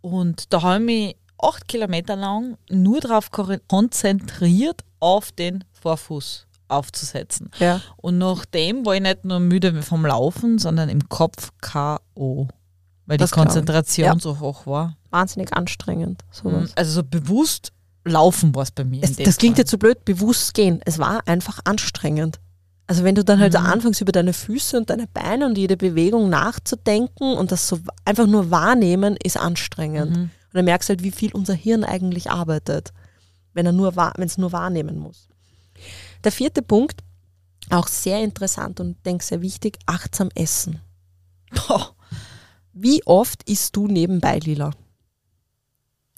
Und da habe ich mich acht Kilometer lang nur darauf konzentriert, auf den Vorfuß aufzusetzen. Ja. Und nachdem war ich nicht nur müde vom Laufen, sondern im Kopf K.O. Weil Das die. Konzentration Ja. so hoch war. Wahnsinnig anstrengend. Sowas. Also so bewusst laufen war es bei mir. Es, das klingt Fall. jetzt so blöd, bewusst gehen. Es war einfach anstrengend. Also wenn du dann halt Mhm. anfängst über deine Füße und deine Beine und jede Bewegung nachzudenken und das so einfach nur wahrnehmen, ist anstrengend. Mhm. Und dann merkst du halt, wie viel unser Hirn eigentlich arbeitet, wenn er nur wenn es nur wahrnehmen muss. Der vierte Punkt, auch sehr interessant und denke sehr wichtig, achtsam essen. Boah, Wie oft isst du nebenbei, Lila?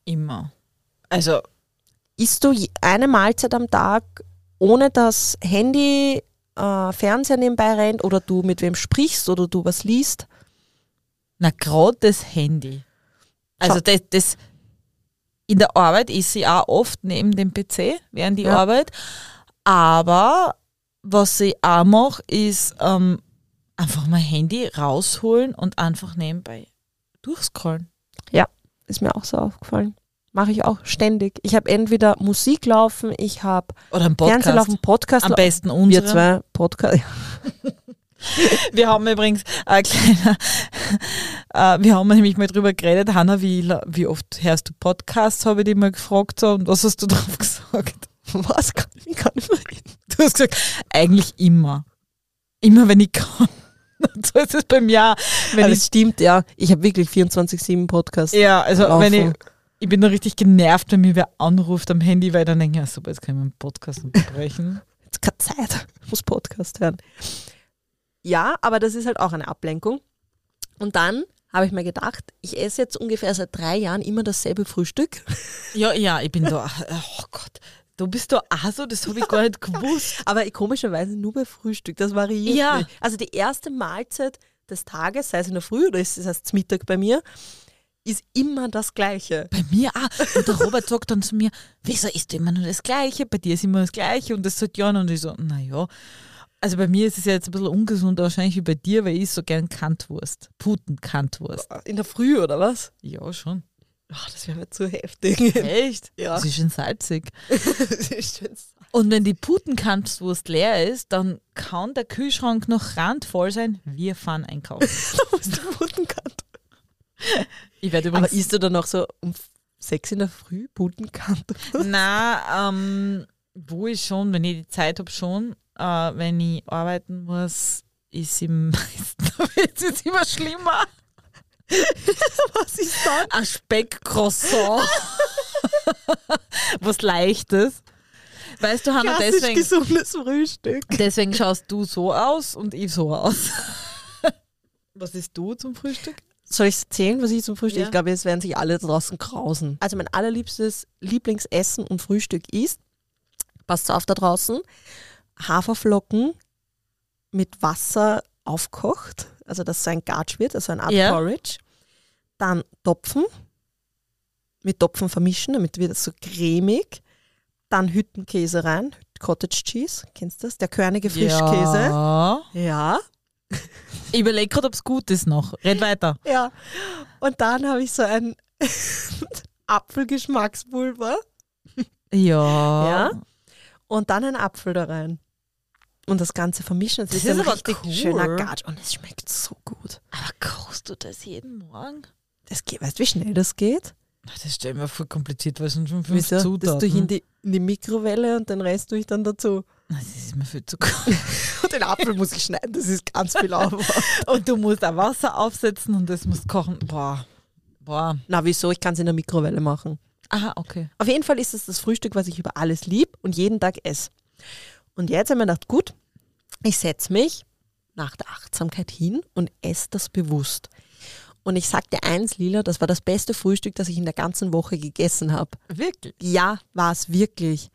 immer. Also, Isst du eine Mahlzeit am Tag, ohne dass Handy, äh, Fernseher nebenbei rennt oder du mit wem sprichst oder du was liest? na gerade das Handy. Also das, das in der Arbeit ist sie auch oft neben dem PC während die Ja. Arbeit. Aber was ich auch mache, ist ähm, einfach mein Handy rausholen und einfach nebenbei durchscrollen. Ist mir auch so aufgefallen. Mache ich auch ständig. Ich habe entweder Musik laufen, ich habe Fernsehen Podcast. laufen, Podcast Am besten Wir unsere. zwei Podcast. Wir haben übrigens ein kleiner, äh, wir haben nämlich mal drüber geredet, Hanna, wie, wie oft hörst du Podcasts, habe ich dich mal gefragt so, und was hast du drauf gesagt? Was kann ich gar nicht mehr reden? Du hast gesagt, eigentlich immer. Immer wenn ich kann. Und so ist es bei mir auch. Wenn Aber ich, es stimmt, ja. Ich habe wirklich 24-7 Podcast. ja, also laufen. wenn ich, ich bin da richtig genervt, wenn mir wer anruft am Handy, weil dann denke ich, ja, super, jetzt kann ich meinen Podcast unterbrechen. Jetzt keine Zeit. Ich muss Podcast hören. Ja, aber das ist halt auch eine Ablenkung. Und dann habe ich mir gedacht, ich esse jetzt ungefähr seit drei Jahren immer dasselbe Frühstück. ja, ja, ich bin da, oh Gott, du bist da auch so, das habe ich gar nicht gewusst. Aber komischerweise nur bei Frühstück. Das variiert Ja. nicht. Also die erste Mahlzeit des Tages, sei es in der Früh oder ist es erst Mittag bei mir, ist immer das Gleiche. Bei mir auch. Und der Robert sagt dann zu mir, wieso ist immer nur das Gleiche? Bei dir ist immer das Gleiche und das seit Jahren. Und ich so, naja. Also bei mir ist es ja jetzt ein bisschen ungesund, wahrscheinlich wie bei dir, weil ich so gern Kantwurst. Putenkantwurst. In der Früh oder was? Ja, schon. Ach, das wäre mir zu heftig. Echt? Ja. Das ist schon salzig. das ist schon Und wenn die Putenkantwurst leer ist, dann kann der Kühlschrank noch randvoll sein. Wir fahren einkaufen. da musst du Putenkant. Ich werde Aber übrigens... isst du dann noch so um sechs in der Früh Putenkant? Na, ähm, wo ich schon, wenn ich die Zeit habe, schon. Äh, wenn ich arbeiten muss, ist im meisten wird es immer schlimmer. Was ist dann? Ein Speckcroissant. Was Leichtes. Weißt du, Hanna, Klassisch deswegen, gesundes Frühstück. deswegen schaust du so aus und ich so aus. Was isst du zum Frühstück? Soll ich erzählen, was ich zum Frühstück? Ja. Ich glaube, jetzt werden sich alle draußen krausen. Also mein allerliebstes Lieblingsessen und Frühstück ist, passt auf da draußen, Haferflocken mit Wasser aufkocht, also dass so ein Gatsch wird, also eine Art Ja. Porridge. Dann Topfen, mit Topfen vermischen, damit wird es so cremig. Dann Hüttenkäse rein, Cottage Cheese, kennst du das? Der körnige Frischkäse. Ja. Ja. Ich überlege gerade, ob es gut ist noch. Red weiter. Ja. Und dann habe ich so ein Apfelgeschmackspulver Ja. Ja. und dann einen Apfel da rein. Und das Ganze vermischen. Das, Das ist ein ist aber richtig cool. schöner Gatsch und es schmeckt so gut. Aber kochst du das jeden Morgen? Das geht, weißt du, wie schnell das geht? Das stell mir voll kompliziert, weil es sind schon fünf Wieso? Zutaten. Das tue ich in die, in die Mikrowelle und den Rest tue ich dann dazu. Das ist mir viel zu kalt. Und den Apfel muss ich schneiden, das ist ganz viel Aufwand. Und du musst auch Wasser aufsetzen und das muss kochen. Boah. Boah. Na, wieso? Ich kann es in der Mikrowelle machen. Aha, okay. Auf jeden Fall ist es das Frühstück, was ich über alles lieb und jeden Tag esse. Und jetzt haben wir gedacht, gut, ich setze mich nach der Achtsamkeit hin und esse das bewusst. Und ich sagte eins, Lila, das war das beste Frühstück, das ich in der ganzen Woche gegessen habe. Wirklich? Ja, war es wirklich.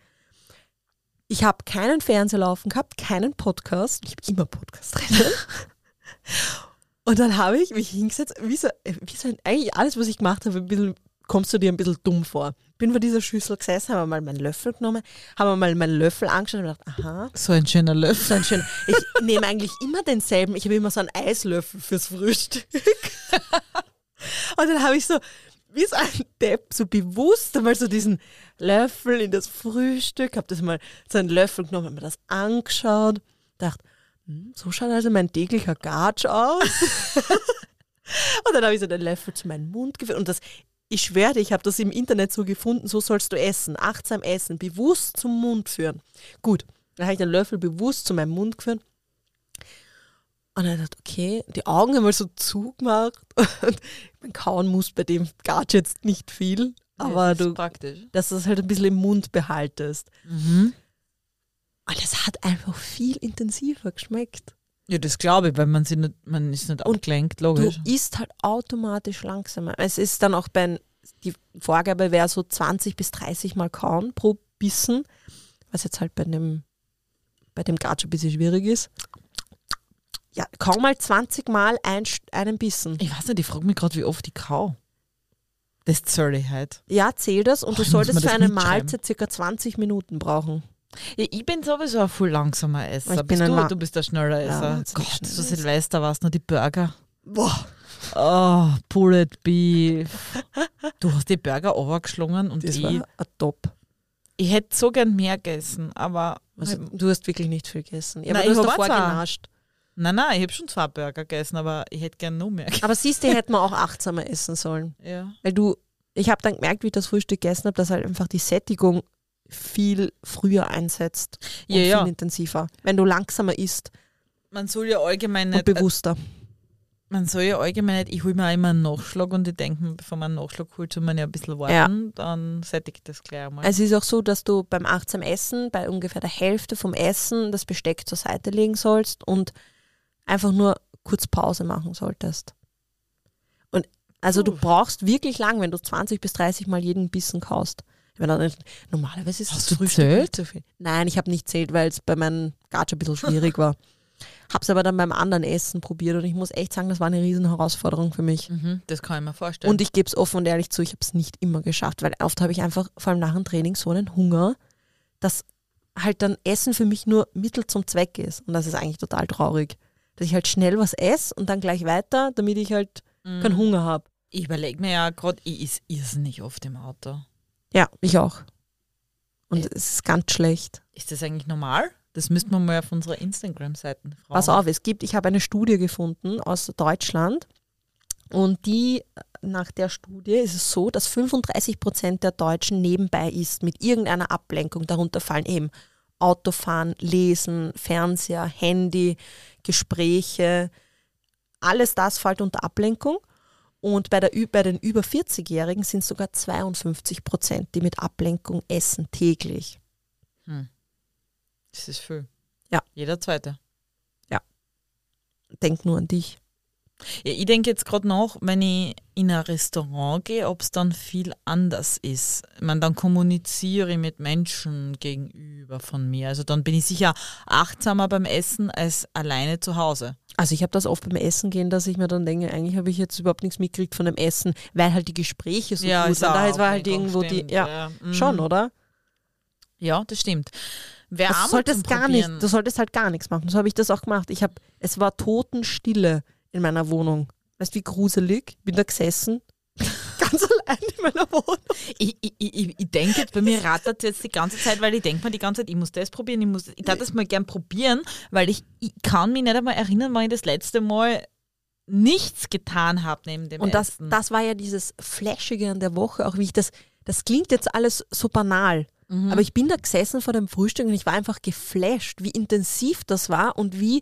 ich habe keinen Fernseher laufen gehabt, keinen Podcast. Ich habe immer Podcast drin. Und dann habe ich mich hingesetzt, wie so, wie so eigentlich alles, was ich gemacht habe, ein bisschen, kommst du dir ein bisschen dumm vor. Bin vor dieser Schüssel gesessen, habe mal meinen Löffel genommen, habe mal meinen Löffel angeschaut und gedacht, aha, So ein schöner Löffel. so ein schön. Ich nehme eigentlich immer denselben. Ich habe immer so einen Eislöffel fürs Frühstück. Und dann habe ich so, wie so ein Depp, so bewusst einmal so diesen Löffel in das Frühstück, habe das mal so einen Löffel genommen, habe mir das angeschaut, dachte, hm, so schaut also mein täglicher Gatsch aus. und dann habe ich so den Löffel zu meinem Mund geführt und das ich schwöre dir, ich habe das im Internet so gefunden, so sollst du essen, achtsam essen, bewusst zum Mund führen. Gut, dann habe ich den Löffel bewusst zu meinem Mund geführt. Und dann dachte okay, die Augen einmal so zugemacht. Und man kauen muss bei dem Gatsch jetzt nicht viel, aber das ist du, praktisch. dass du es halt ein bisschen im Mund behaltest. Mhm. Und es hat einfach viel intensiver geschmeckt. Ja, das glaube ich, weil man, sie nicht, man ist nicht abgelenkt, Du logisch. isst halt automatisch langsamer. Es ist dann auch bei, die Vorgabe wäre so 20 bis 30 Mal kauen pro Bissen, was jetzt halt bei dem, bei dem Gatsch ein bisschen schwierig ist. Ja, kaum mal 20 Mal ein, einen Bissen. Ich weiß nicht, ich frage mich gerade, wie oft ich kau. Das zähle ich halt. Ja, zähl das und Oh, du solltest für eine. Mahlzeit circa 20 Minuten brauchen. Ja, ich bin sowieso ein viel langsamer Esser. Ich bin Bist ein du, du bist der schneller Ja, Esser. wahnsinnig Gott, Esser. Silvester war es nur die Burger. Boah. Oh, Pulled Beef. Du hast die Burger overgeschlungen und Das ich, war ein Top. ich hätte so gern mehr gegessen, aber Also, du hast wirklich nicht viel gegessen. Ja, Nein, aber du ich hast davor genascht. nein, nein, ich habe schon zwei Burger gegessen, aber ich hätte gern noch mehr gegessen. Aber siehst du, hätte man auch achtsamer essen sollen. Ja. Weil du, ich habe dann gemerkt, wie ich das Frühstück gegessen habe, dass halt einfach die Sättigung viel früher einsetzt und Ja, ja. viel intensiver. Wenn du langsamer isst Man soll ja allgemein und nicht, äh, bewusster. man soll ja allgemein nicht, ich hole mir auch immer einen Nachschlag und ich denke mir, bevor man einen Nachschlag holt, soll man ja ein bisschen warten, dann sättigt das gleich einmal. Es ist auch so, dass du beim achtsam Essen bei ungefähr der Hälfte vom Essen das Besteck zur Seite legen sollst und einfach nur kurz Pause machen solltest. Und also du Puh. brauchst wirklich lang, wenn du 20 bis 30 Mal jeden Bissen kaust. Meine, dann- normalerweise ist Hast das du Frühstück zählt? nicht so viel. Nein, ich habe nicht zählt, weil es bei meinem Gatsch ein bisschen schwierig war. Hab's aber dann beim anderen Essen probiert und ich muss echt sagen, das war eine riesen Herausforderung für mich. mhm, das kann ich mir vorstellen. Und ich gebe es offen und ehrlich zu, ich habe es nicht immer geschafft, weil oft habe ich einfach, vor allem nach dem Training, so einen Hunger, dass halt dann Essen für mich nur Mittel zum Zweck ist. Und das ist eigentlich total traurig. Dass ich halt schnell was esse und dann gleich weiter, damit ich halt Mhm. keinen Hunger habe. ich überlege mir ja gerade, ich is irrsinnig oft im Auto. Ja, ich auch. Und Ja. es ist ganz schlecht. Ist das eigentlich normal? Das müssten wir mal auf unserer Instagram-Seiten fragen. Pass auf, es gibt, ich habe eine Studie gefunden aus Deutschland und die, nach der Studie ist es so, dass 35 Prozent der Deutschen nebenbei ist mit irgendeiner Ablenkung. Darunter fallen eben Autofahren, Lesen, Fernseher, Handy, Gespräche. Alles das fällt unter Ablenkung. Und bei, der, bei den über 40-Jährigen sind sogar 52 Prozent, die mit Ablenkung essen täglich. Das ist viel. Ja. Jeder zweite. Denk nur an dich. Ja, ich denke jetzt gerade nach, wenn ich in ein Restaurant gehe, ob es dann viel anders ist. Ich meine, dann kommuniziere ich mit Menschen gegenüber von mir. Also dann bin ich sicher achtsamer beim Essen als alleine zu Hause. Also ich habe das oft beim Essen gehen, dass ich mir dann denke, eigentlich habe ich jetzt überhaupt nichts mitgekriegt von dem Essen, weil halt die Gespräche so gut ist waren. Da war halt irgendwo stimmt, die, ja, mhm. schon, oder? Ja, das stimmt. Wer Du solltest gar nicht, du solltest halt gar nichts machen. So habe ich das auch gemacht. Ich habe, es war Totenstille in meiner Wohnung. Weißt du, wie gruselig? Bin da gesessen, ganz allein in meiner Wohnung. Ich, ich, ich, ich denke bei mir rattert es jetzt die ganze Zeit, weil ich denke mir die ganze Zeit, ich muss das probieren, ich muss ich darf das mal gern probieren, weil ich, ich kann mich nicht einmal erinnern, wann ich das letzte Mal nichts getan habe neben dem Und das, Essen. das war ja dieses Flashige an der Woche, auch wie ich das, das klingt jetzt alles so banal. Mhm. Aber ich bin da gesessen vor dem Frühstück und ich war einfach geflasht, wie intensiv das war und wie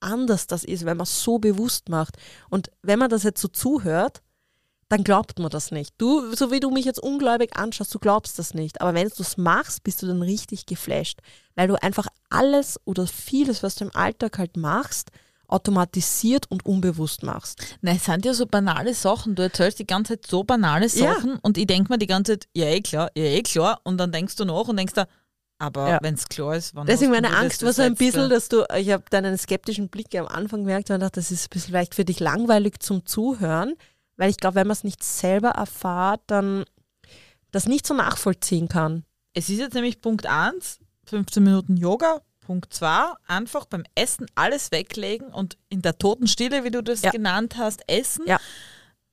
anders das ist, wenn man es so bewusst macht. Und wenn man das jetzt so zuhört, dann glaubt man das nicht. Du, so wie du mich jetzt ungläubig anschaust, du glaubst das nicht. Aber wenn du es machst, bist du dann richtig geflasht, weil du einfach alles oder vieles, was du im Alltag halt machst, automatisiert und unbewusst machst. Nein, es sind ja so banale Sachen. Du erzählst die ganze Zeit so banale Ja. Sachen und ich denke mir die ganze Zeit, ja eh klar, ja eh klar. Und dann denkst du nach und denkst da, Aber Ja. wenn es klar ist, wann Deswegen meine Angst war so ein bisschen, dass du, ich habe deinen skeptischen Blick am Anfang gemerkt und dachte, das ist ein bisschen vielleicht für dich langweilig zum Zuhören, weil ich glaube, wenn man es nicht selber erfahrt, dann das nicht so nachvollziehen kann. Es ist jetzt nämlich Punkt 1, 15 Minuten Yoga. Punkt 2, einfach beim Essen alles weglegen und in der toten Stille, wie du das Ja. genannt hast, essen. Ja.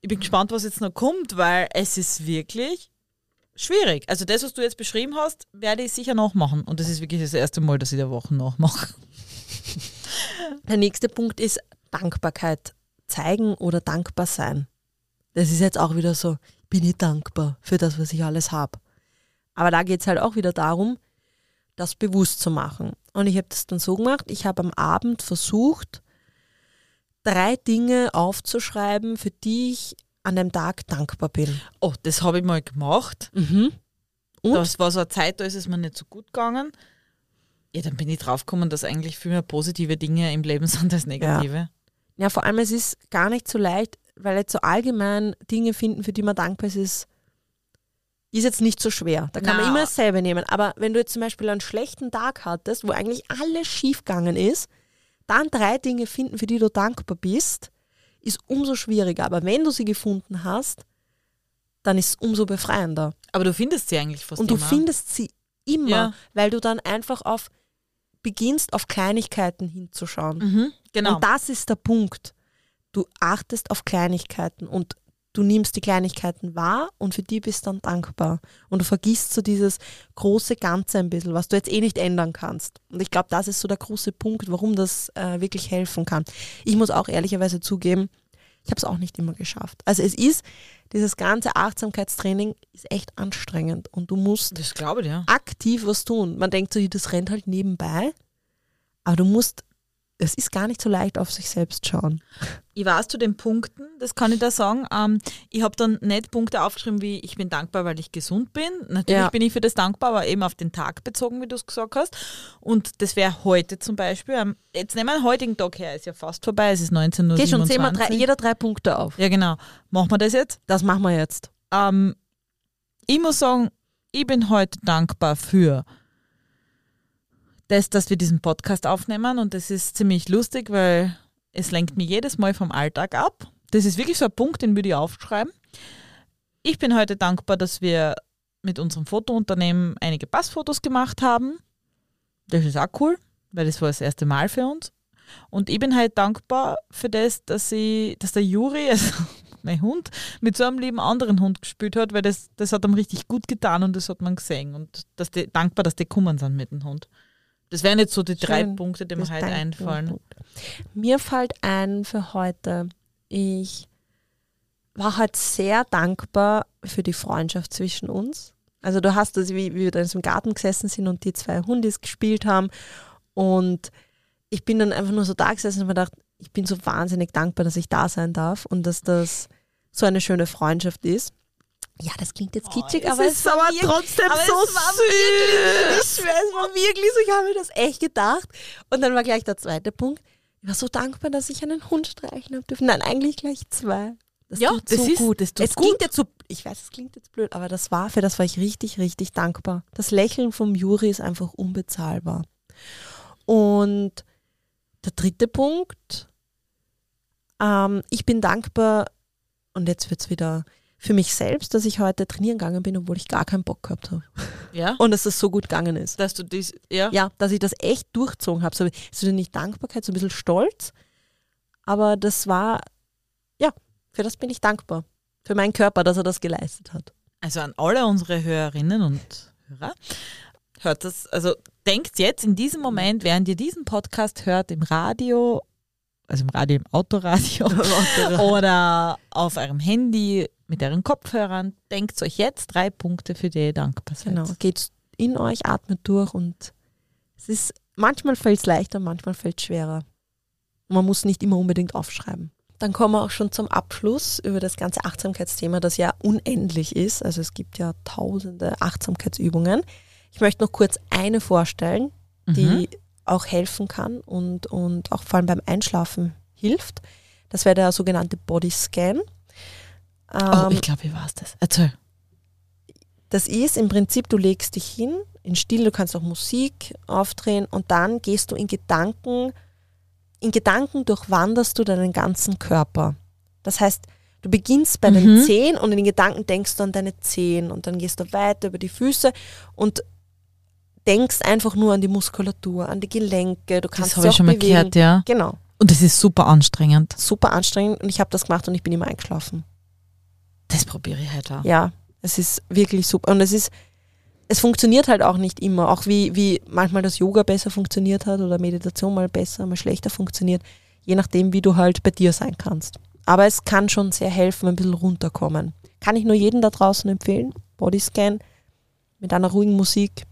Ich bin gespannt, was jetzt noch kommt, weil es ist wirklich schwierig. Also das, was du jetzt beschrieben hast, werde ich sicher nachmachen. Und das ist wirklich das erste Mal, dass ich der Woche nachmache. Der nächste Punkt ist Dankbarkeit zeigen oder dankbar sein. Das ist jetzt auch wieder so, bin ich dankbar für das, was ich alles habe. Aber da geht es halt auch wieder darum, das bewusst zu machen. Und ich habe das dann so gemacht, ich habe am Abend versucht, drei Dinge aufzuschreiben, für die ich an dem Tag dankbar bin. Oh, das habe ich mal gemacht. Mhm. Und? Das war so eine Zeit, da ist es mir nicht so gut gegangen. Ja, dann bin ich draufgekommen, dass eigentlich viel mehr positive Dinge im Leben sind als negative. Ja, vor allem es ist gar nicht so leicht, weil jetzt so allgemein Dinge finden, für die man dankbar ist, ist, ist jetzt nicht so schwer. Da kann man Na. immer dasselbe nehmen. Aber wenn du jetzt zum Beispiel einen schlechten Tag hattest, wo eigentlich alles schiefgegangen ist, dann drei Dinge finden, für die du dankbar bist, ist umso schwieriger. Aber wenn du sie gefunden hast, dann ist es umso befreiender. Aber du findest sie eigentlich fast Und du immer. findest sie immer, Ja. weil du dann einfach auf beginnst, auf Kleinigkeiten hinzuschauen. Mhm, genau. Und das ist der Punkt. Du achtest auf Kleinigkeiten und du nimmst die Kleinigkeiten wahr und für die bist dann dankbar. Und du vergisst so dieses große Ganze ein bisschen, was du jetzt eh nicht ändern kannst. Und ich glaube, das ist so der große Punkt, warum das äh, wirklich helfen kann. Ich muss auch ehrlicherweise zugeben, ich habe es auch nicht immer geschafft. Also es ist, dieses ganze Achtsamkeitstraining ist echt anstrengend und du musst das glaube ich, ja. aktiv was tun. Man denkt so, das rennt halt nebenbei, aber du musst, es ist gar nicht so leicht auf sich selbst schauen. Ich weiß zu den Punkten, das kann ich da sagen. Ähm, ich habe dann nicht Punkte aufgeschrieben, wie ich bin dankbar, weil ich gesund bin. Natürlich Ja. bin ich für das dankbar, aber eben auf den Tag bezogen, wie du es gesagt hast. Und das wäre heute zum Beispiel. Ähm, jetzt nehmen wir den heutigen Tag her, ist ja fast vorbei, es ist 19 Uhr. Geh schon, zähl mal drei, jeder drei Punkte auf. Ja, genau. Machen wir das jetzt? Das machen wir jetzt. Ähm, ich muss sagen, ich bin heute dankbar für das, dass wir diesen Podcast aufnehmen und das ist ziemlich lustig, weil es lenkt mich jedes Mal vom Alltag ab. Das ist wirklich so ein Punkt, den würde ich aufschreiben. Ich bin heute dankbar, dass wir mit unserem Fotounternehmen einige Passfotos gemacht haben. Das ist auch cool, weil das war das erste Mal für uns. Und ich bin halt dankbar für das, dass, ich, dass der Juri, also mein Hund, mit so einem lieben anderen Hund gespielt hat, weil das, das hat ihm richtig gut getan und das hat man gesehen. Und dass die, dankbar, dass die gekommen sind mit dem Hund. Das wären jetzt so die drei Schön. Punkte, die mir heute einfallen. Mir fällt ein für heute, ich war halt sehr dankbar für die Freundschaft zwischen uns. Also du hast das, wie, wie wir da in so einem Garten gesessen sind und die zwei Hundis gespielt haben und ich bin dann einfach nur so da gesessen und mir gedacht, ich bin so wahnsinnig dankbar, dass ich da sein darf und dass das so eine schöne Freundschaft ist. Ja, das klingt jetzt kitschig, es aber ist es war aber wirklich- trotzdem aber so es war wirklich, ich schwöre, es war wirklich so, ich habe mir das echt gedacht. Und dann war gleich der zweite Punkt. Ich war so dankbar, dass ich einen Hund streicheln habe dürfen. Nein, eigentlich gleich zwei. Das Ja, tut das so ist- gut. das tut es gut. klingt jetzt so, ich weiß, es klingt jetzt blöd, aber das war, für das war ich richtig, richtig dankbar. Das Lächeln vom Juri ist einfach unbezahlbar. Und der dritte Punkt, ähm, ich bin dankbar, und jetzt wird es wieder für mich selbst, dass ich heute trainieren gegangen bin, obwohl ich gar keinen Bock gehabt habe. Ja? Und dass das so gut gegangen ist. Dass du dies, ja. Ja, dass ich das echt durchzogen habe. So, so nicht Dankbarkeit, so ein bisschen Stolz. Aber das war, ja, für das bin ich dankbar. Für meinen Körper, dass er das geleistet hat. Also an alle unsere Hörerinnen und Hörer, hört das, also denkt jetzt in diesem Moment, während ihr diesen Podcast hört, im Radio, also im Radio, im Autoradio oder auf eurem Handy mit euren Kopfhörern, denkt euch jetzt drei Punkte, für die ihr dankbar seid. Genau, geht in euch, atmet durch und es ist, manchmal fällt es leichter, manchmal fällt es schwerer. Man muss nicht immer unbedingt aufschreiben. Dann kommen wir auch schon zum Abschluss über das ganze Achtsamkeitsthema, das ja unendlich ist. Also es gibt ja tausende Achtsamkeitsübungen. Ich möchte noch kurz eine vorstellen, die auch helfen kann und, und auch vor allem beim Einschlafen hilft. Das wäre der sogenannte Body Scan. Oh, Ähm, ich glaube, ich weiß das. Erzähl. das ist im Prinzip, du legst dich hin in Stille, du kannst auch Musik aufdrehen und dann gehst du in Gedanken, in Gedanken durchwanderst du deinen ganzen Körper. Das heißt, du beginnst bei den Mhm. Zehen und in den Gedanken denkst du an deine Zehen und dann gehst du weiter über die Füße und denkst einfach nur an die Muskulatur, an die Gelenke. Du kannst Das habe ich schon mal bewegen. gehört, ja. Genau. Und das ist super anstrengend. Super anstrengend und ich habe das gemacht und ich bin immer eingeschlafen. Das probiere ich heute auch. Ja, es ist wirklich super. Und es ist, es funktioniert halt auch nicht immer. Auch wie, wie manchmal das Yoga besser funktioniert hat oder Meditation mal besser, mal schlechter funktioniert. Je nachdem, wie du halt bei dir sein kannst. Aber es kann schon sehr helfen, ein bisschen runterkommen. Kann ich nur jedem da draußen empfehlen. Bodyscan mit einer ruhigen Musik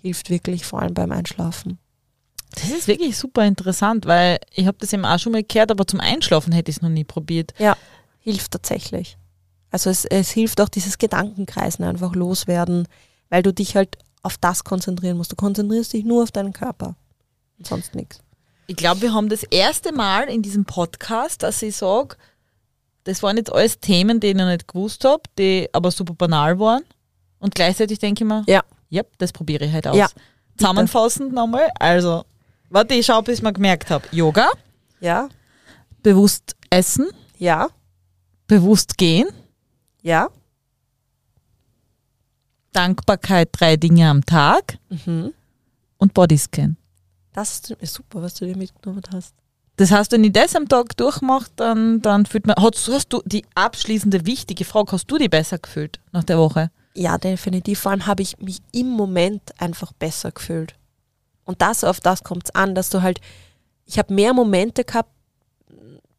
hilft wirklich, vor allem beim Einschlafen. Das ist wirklich super interessant, weil ich habe das eben auch schon mal gehört, aber zum Einschlafen hätte ich es noch nie probiert. Hilft tatsächlich. Also es, es hilft auch dieses Gedankenkreisen einfach loswerden, weil du dich halt auf das konzentrieren musst. Du konzentrierst dich nur auf deinen Körper und sonst nichts. Ich glaube, wir haben das erste Mal in diesem Podcast, dass ich sage, das waren jetzt alles Themen, die ich noch nicht gewusst habe, die aber super banal waren. Und gleichzeitig denke ich mir, Ja. ja, das probiere ich heute aus. Ja, Zusammenfassend nochmal, also, warte, ich schaue, bis ich mir gemerkt habe. Yoga, Ja, bewusst essen, ja, bewusst gehen, ja. Dankbarkeit, drei Dinge am Tag Mhm. und Bodyscan. Das ist super, was du dir mitgenommen hast. Das heißt, wenn ich das am Tag durchmache, dann, dann fühlt man. Hast, hast du die abschließende wichtige Frage, hast du die besser gefühlt nach der Woche? Ja, definitiv. Vor allem habe ich mich im Moment einfach besser gefühlt. Und das, auf das kommt es an, dass du halt, ich habe mehr Momente gehabt,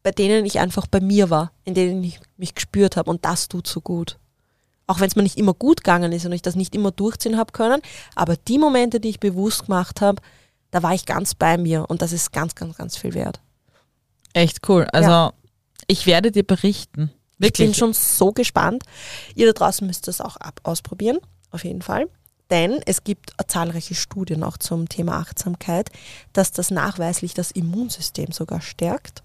bei denen ich einfach bei mir war, in denen ich mich gespürt habe. Und das tut so gut. Auch wenn es mir nicht immer gut gegangen ist und ich das nicht immer durchziehen habe können. Aber die Momente, die ich bewusst gemacht habe, da war ich ganz bei mir. Und das ist ganz, ganz, ganz viel wert. Echt cool. Also, ich werde dir berichten. Ich bin Wirklich. schon so gespannt. Ihr da draußen müsst das auch ab ausprobieren, auf jeden Fall. Denn es gibt zahlreiche Studien auch zum Thema Achtsamkeit, dass das nachweislich das Immunsystem sogar stärkt.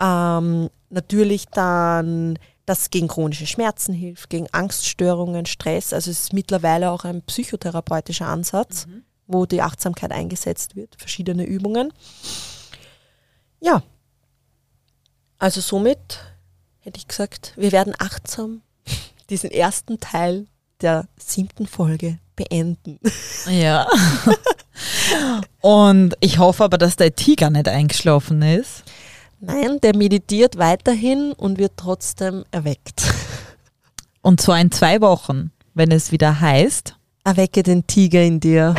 Ähm, natürlich dann, dass gegen chronische Schmerzen hilft, gegen Angststörungen, Stress. Also es ist mittlerweile auch ein psychotherapeutischer Ansatz, wo die Achtsamkeit eingesetzt wird, verschiedene Übungen. Ja, also somit hätte ich gesagt, wir werden achtsam diesen ersten Teil der siebten Folge beenden. Ja. Und ich hoffe aber, dass der Tiger nicht eingeschlafen ist. Nein, der meditiert weiterhin und wird trotzdem erweckt. Und zwar in zwei Wochen, wenn es wieder heißt. Erwecke den Tiger in dir.